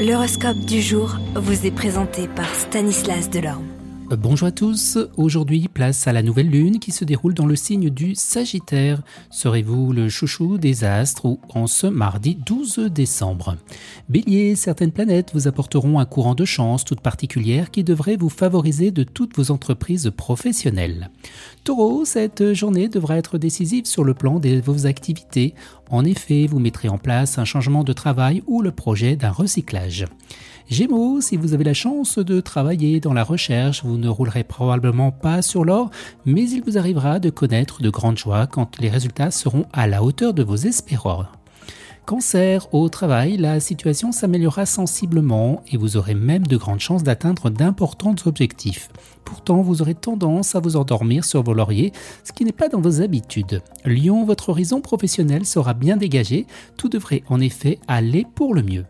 L'horoscope du jour vous est présenté par Stanislas Delorme. Bonjour à tous, aujourd'hui place à la nouvelle lune qui se déroule dans le signe du Sagittaire. Serez-vous le chouchou des astres ou en ce mardi 12 décembre? Bélier, certaines planètes vous apporteront un courant de chance toute particulière qui devrait vous favoriser de toutes vos entreprises professionnelles. Taureau, cette journée devra être décisive sur le plan de vos activités. En effet, vous mettrez en place un changement de travail ou le projet d'un recyclage. Gémeaux, si vous avez la chance de travailler dans la recherche, vous ne roulerez probablement pas sur l'or, mais il vous arrivera de connaître de grandes joies quand les résultats seront à la hauteur de vos espérances. Cancer, au travail, la situation s'améliorera sensiblement et vous aurez même de grandes chances d'atteindre d'importants objectifs. Pourtant, vous aurez tendance à vous endormir sur vos lauriers, ce qui n'est pas dans vos habitudes. Lyon, votre horizon professionnel sera bien dégagé, tout devrait en effet aller pour le mieux.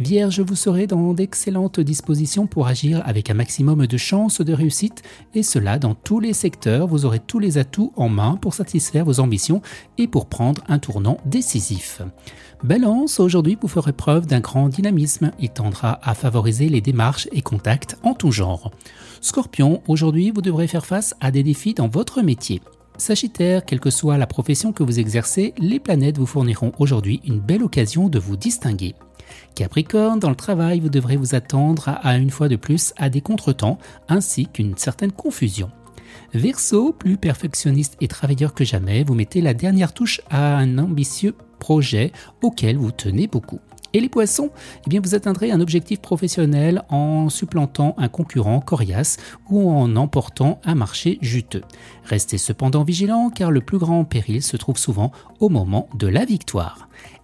Vierge, vous serez dans d'excellentes dispositions pour agir avec un maximum de chances de réussite, et cela dans tous les secteurs. Vous aurez tous les atouts en main pour satisfaire vos ambitions et pour prendre un tournant décisif. Balance, aujourd'hui vous ferez preuve d'un grand dynamisme. Il tendra à favoriser les démarches et contacts en tout genre. Scorpion, aujourd'hui vous devrez faire face à des défis dans votre métier. Sagittaire, quelle que soit la profession que vous exercez, les planètes vous fourniront aujourd'hui une belle occasion de vous distinguer. Capricorne, dans le travail, vous devrez vous attendre à, une fois de plus à des contretemps ainsi qu'une certaine confusion. Verseau, plus perfectionniste et travailleur que jamais, vous mettez la dernière touche à un ambitieux projet auquel vous tenez beaucoup. Et les poissons, eh bien vous atteindrez un objectif professionnel en supplantant un concurrent coriace ou en emportant un marché juteux. Restez cependant vigilant car le plus grand péril se trouve souvent au moment de la victoire.